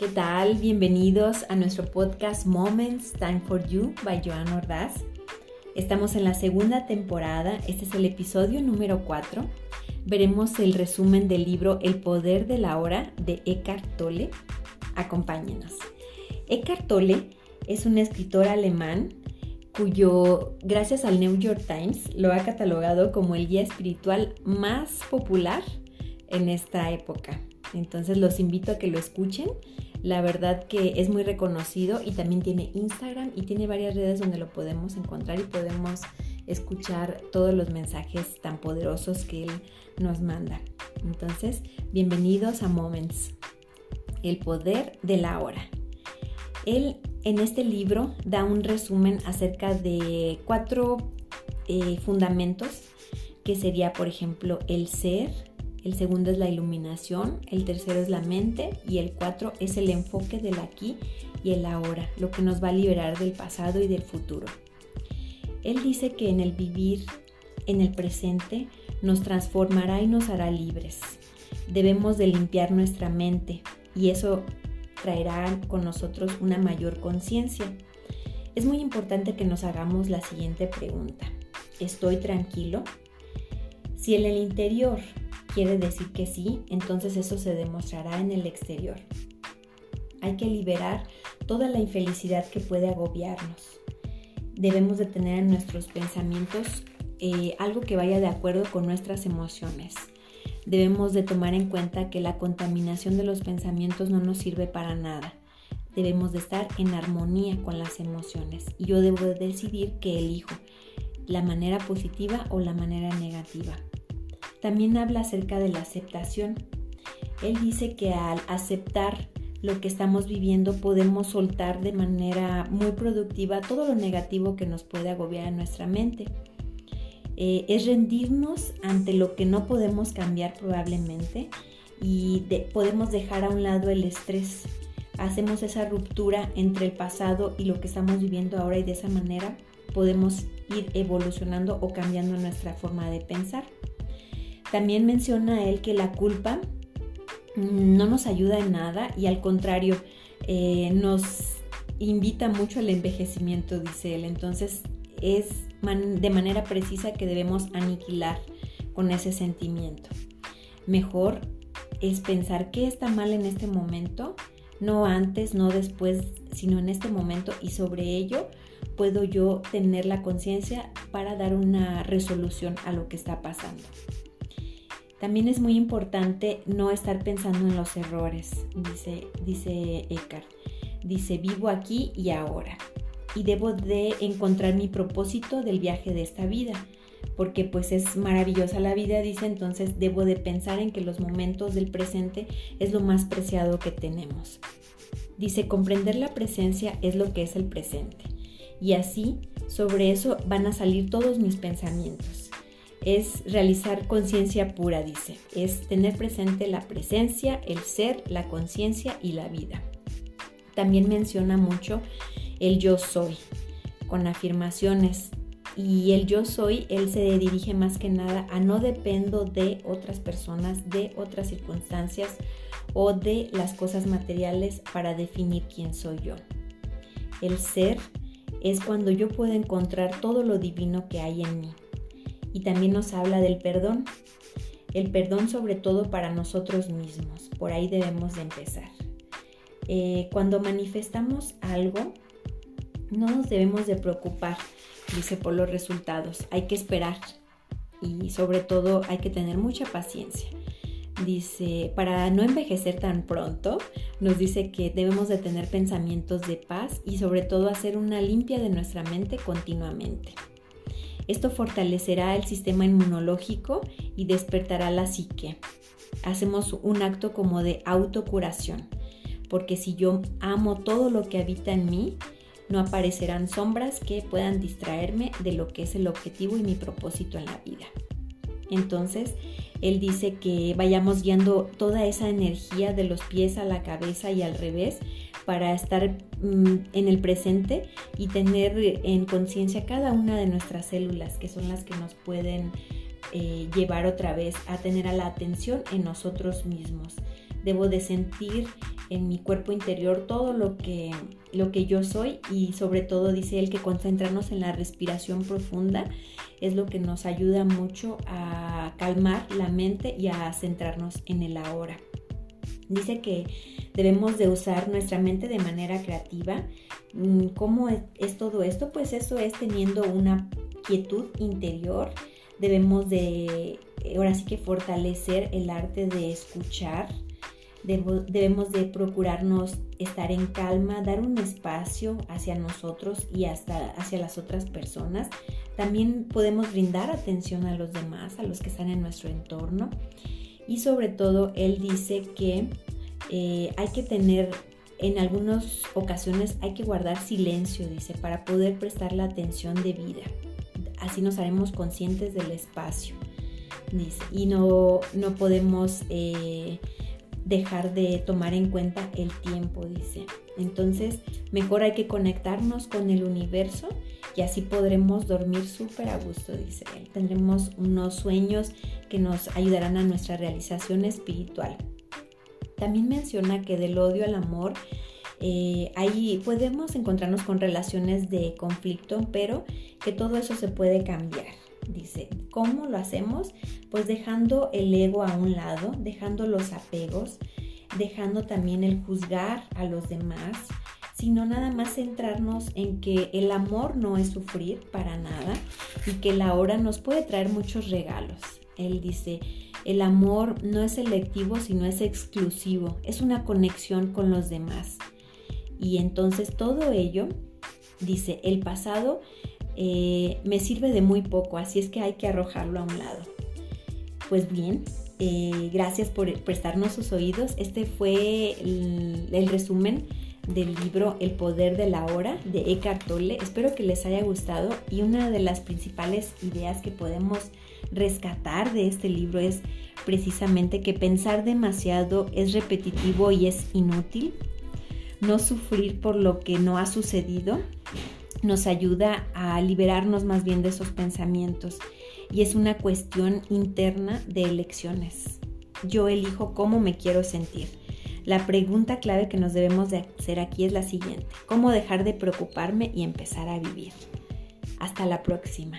¿Qué tal? Bienvenidos a nuestro podcast Moments Time for You by Joan Ordaz. Estamos en la segunda temporada, este es el episodio número 4. Veremos el resumen del libro El poder de la hora de Eckhart Tolle. Acompáñenos. Eckhart Tolle es un escritor alemán cuyo, gracias al New York Times, lo ha catalogado como el guía espiritual más popular en esta época. Entonces los invito a que lo escuchen. La verdad que es muy reconocido y también tiene Instagram y tiene varias redes donde lo podemos encontrar y podemos escuchar todos los mensajes tan poderosos que él nos manda. Entonces, bienvenidos a Moments, el poder de la hora. Él en este libro da un resumen acerca de cuatro eh, fundamentos que sería, por ejemplo, el ser, el segundo es la iluminación, el tercero es la mente y el cuatro es el enfoque del aquí y el ahora, lo que nos va a liberar del pasado y del futuro. Él dice que en el vivir en el presente nos transformará y nos hará libres. Debemos de limpiar nuestra mente y eso traerá con nosotros una mayor conciencia. Es muy importante que nos hagamos la siguiente pregunta. ¿Estoy tranquilo? Si en el interior quiere decir que sí, entonces eso se demostrará en el exterior. Hay que liberar toda la infelicidad que puede agobiarnos. Debemos de tener en nuestros pensamientos eh, algo que vaya de acuerdo con nuestras emociones. Debemos de tomar en cuenta que la contaminación de los pensamientos no nos sirve para nada. Debemos de estar en armonía con las emociones y yo debo de decidir qué elijo, la manera positiva o la manera negativa. También habla acerca de la aceptación. Él dice que al aceptar lo que estamos viviendo podemos soltar de manera muy productiva todo lo negativo que nos puede agobiar en nuestra mente. Eh, es rendirnos ante lo que no podemos cambiar probablemente y podemos dejar a un lado el estrés. Hacemos esa ruptura entre el pasado y lo que estamos viviendo ahora y de esa manera podemos ir evolucionando o cambiando nuestra forma de pensar. También menciona él que la culpa no nos ayuda en nada y al contrario eh, nos invita mucho al envejecimiento, dice él. Entonces es de manera precisa que debemos aniquilar con ese sentimiento. Mejor es pensar qué está mal en este momento, no antes, no después, sino en este momento y sobre ello puedo yo tener la conciencia para dar una resolución a lo que está pasando. También es muy importante no estar pensando en los errores, dice, dice Eckhart. Dice, vivo aquí y ahora y debo de encontrar mi propósito del viaje de esta vida, porque pues es maravillosa la vida, dice, entonces debo de pensar en que los momentos del presente es lo más preciado que tenemos. Dice, comprender la presencia es lo que es el presente. Y así, sobre eso van a salir todos mis pensamientos. Es realizar conciencia pura, dice. Es tener presente la presencia, el ser, la conciencia y la vida. También menciona mucho el yo soy, con afirmaciones. Y el yo soy, él se dirige más que nada a no dependo de otras personas, de otras circunstancias o de las cosas materiales para definir quién soy yo. El ser es cuando yo puedo encontrar todo lo divino que hay en mí. Y también nos habla del perdón. El perdón sobre todo para nosotros mismos. Por ahí debemos de empezar. Eh, cuando manifestamos algo, no nos debemos de preocupar, dice, por los resultados. Hay que esperar y sobre todo hay que tener mucha paciencia. Dice, para no envejecer tan pronto, nos dice que debemos de tener pensamientos de paz y sobre todo hacer una limpia de nuestra mente continuamente. Esto fortalecerá el sistema inmunológico y despertará la psique. Hacemos un acto como de autocuración, porque si yo amo todo lo que habita en mí, no aparecerán sombras que puedan distraerme de lo que es el objetivo y mi propósito en la vida. Entonces, él dice que vayamos guiando toda esa energía de los pies a la cabeza y al revés para estar mm, en el presente y tener en conciencia cada una de nuestras células que son las que nos pueden eh, llevar otra vez a tener a la atención en nosotros mismos. Debo de sentir en mi cuerpo interior todo lo que, lo que yo soy y sobre todo dice él que concentrarnos en la respiración profunda es lo que nos ayuda mucho a calmar la mente y a centrarnos en el ahora. Dice que debemos de usar nuestra mente de manera creativa. Mm, ¿Cómo es, todo esto? Pues eso es teniendo una quietud interior. Debemos de, ahora sí que fortalecer el arte de escuchar, debemos de procurarnos estar en calma, dar un espacio hacia nosotros y hasta hacia las otras personas. También podemos brindar atención a los demás, a los que están en nuestro entorno. Y sobre todo, él dice que eh, hay que tener, en algunas ocasiones hay que guardar silencio, dice, para poder prestar la atención debida. Así nos haremos conscientes del espacio, dice, y no, no podemos... Eh, dejar de tomar en cuenta el tiempo, dice. Entonces, mejor hay que conectarnos con el universo y así podremos dormir súper a gusto, dice él. Tendremos unos sueños que nos ayudarán a nuestra realización espiritual. También menciona que del odio al amor, eh, ahí podemos encontrarnos con relaciones de conflicto, pero que todo eso se puede cambiar. Dice, ¿cómo lo hacemos? Pues dejando el ego a un lado, dejando los apegos, dejando también el juzgar a los demás, sino nada más centrarnos en que el amor no es sufrir para nada y que la hora nos puede traer muchos regalos. Él dice, el amor no es selectivo, sino es exclusivo, es una conexión con los demás. Y entonces todo ello, dice, el pasado eh, me sirve de muy poco, así es que hay que arrojarlo a un lado. Pues bien, eh, gracias por prestarnos sus oídos. Este fue el, resumen del libro El poder de la hora de Eckhart Tolle. Espero que les haya gustado y una de las principales ideas que podemos rescatar de este libro es precisamente que pensar demasiado es repetitivo y es inútil. No sufrir por lo que no ha sucedido nos ayuda a liberarnos más bien de esos pensamientos y es una cuestión interna de elecciones. Yo elijo cómo me quiero sentir. La pregunta clave que nos debemos de hacer aquí es la siguiente. ¿Cómo dejar de preocuparme y empezar a vivir? Hasta la próxima.